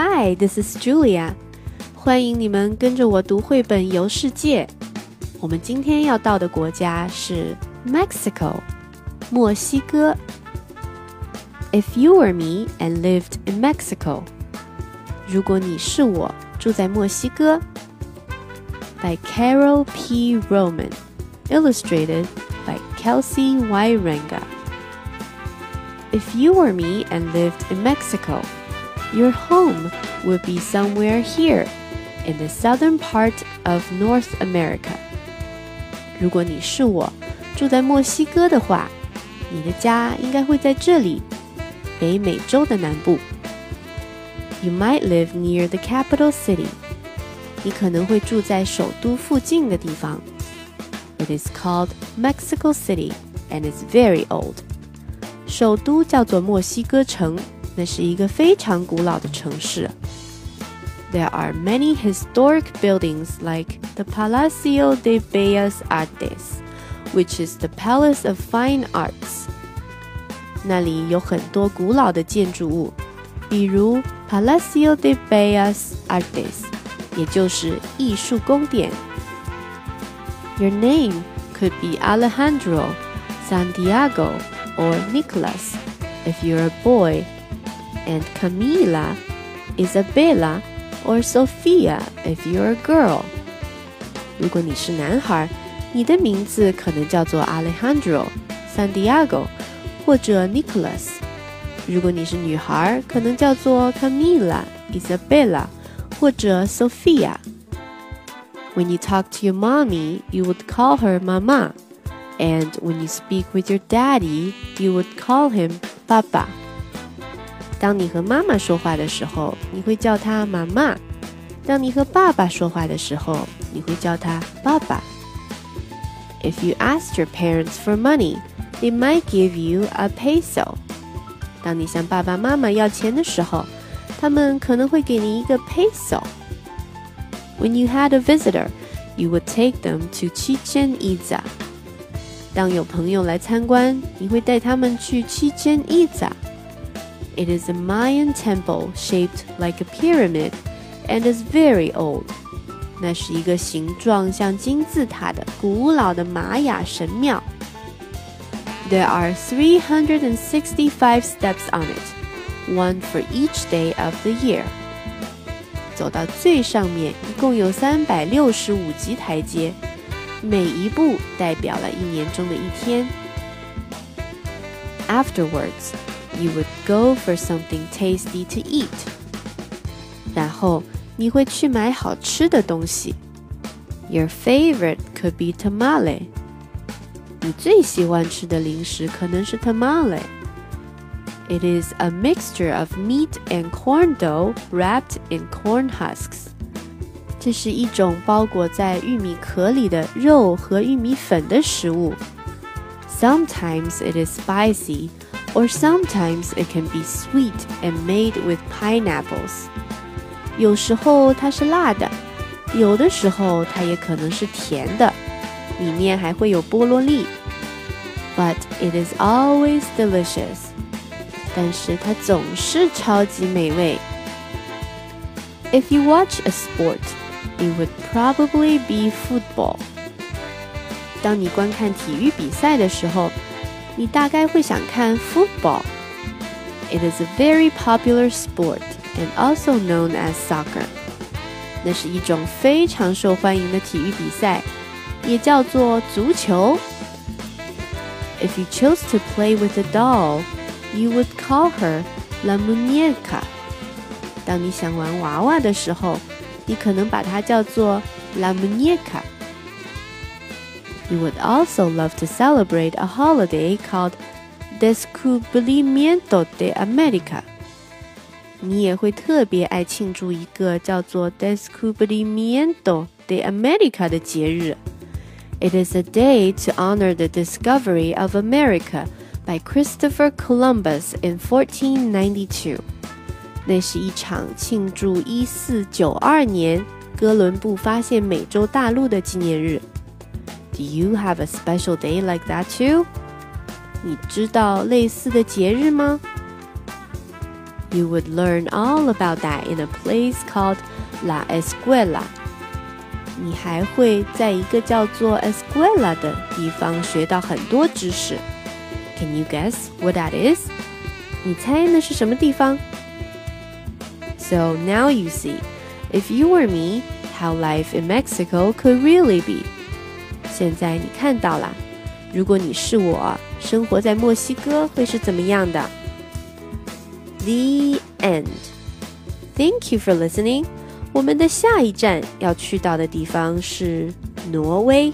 Hi, this is Julia. 欢迎你们跟着我读绘本游世界。我们今天要到的国家是 Mexico，墨西哥。If you were me and lived in Mexico，如果你是我，住在墨西哥。By Carole P. Roman, illustrated by Kelsea Wierenga. If you were me and lived in Mexico. your home would be somewhere here in the southern part of North America. 如果你是我，住在墨西哥的话，你的家应该会在这里，北美洲的南部。You might live near the capital city. 你可能会住在首都附近的地方。It is called Mexico City and is very old. 首都叫做墨西哥城， 那是一个非常古老的城市。There are many historic buildings like the Palacio de Bellas Artes, which is the Palace of Fine Arts. 那里有很多古老的建筑物，比如 Palacio de Bellas Artes，也就是艺术宫殿。Your name could be Alejandro, Santiago, or Nicholas if you're a boy, and Camila, Isabella, or Sophia if you're a girl. 如果你是男孩，你的名字可能叫做 Alejandro、Santiago 或者 Nicholas。如果你是女孩，可能叫做 Camila、Isabella 或者 Sophia。When you talk to your mommy, you would call her Mama. And when you speak with your daddy, you would call him Papa. 当你和妈妈说话的时候，你会叫他妈妈；当你和爸爸说话的时候，你会叫他爸爸。If you asked your parents for money, they might give you a peso. 当你向爸爸妈妈要钱的时候，他们可能会给你一个 peso。When you had a visitor, you would take them to Chichen Itza. 当有朋友来参观，你会带他们去 Chichen Itza。 It is a Mayan temple shaped like a pyramid and is very old. 那是一个形状像金字塔的古老的玛雅神庙。There are 365 steps on it, one for each day of the year. 走到最上面，一共有三百六十五级台阶。每一步代表了一年中的一天。Afterwards, you would go for something tasty to eat. 然后你会去买好吃的东西。Your favorite could be tamale. 你最喜欢吃的零食可能是 tamale. It is a mixture of meat and corn dough wrapped in corn husks. 这是一种包裹在玉米壳里的肉和玉米粉的食物。Sometimes it is spicy, or sometimes it can be sweet and made with pineapples. 有时候它是辣的，有的时候它也可能是甜的，里面还会有菠萝粒。But it is always delicious. 但是它总是超级美味。If you watch a sport, it would probably be football. 当你观看体育比赛的时候， 你大概会想看 football. It is a very popular sport and also known as soccer. 那是一种非常受欢迎的体育比赛，也叫做足球。If you chose to play with a doll, you would call her la muñeca. 当你想玩娃娃的时候，你可能把它叫做 la muñeca。 You would also love to celebrate a holiday called Descubrimiento de America。你也会特别爱庆祝一个叫做 Descubrimiento de America 的节日。It is a day to honor the discovery of America by Christopher Columbus in 1492. 那是一场庆祝1492年哥伦布发现美洲大陆的纪念日。 Do you have a special day like that too? 你知道类似的节日吗 You would learn all about that in a place called La Escuela. 你还会在一个叫做 Escuela 的地方学到很多知识。Can you guess what that is? 你猜那是什么地方？So now you see, if you were me, how life in Mexico could really be. 现在你看到了，如果你是我，生活在墨西哥会是怎么样的？The end. Thank you for listening. 我们的下一站要去到的地方是挪威。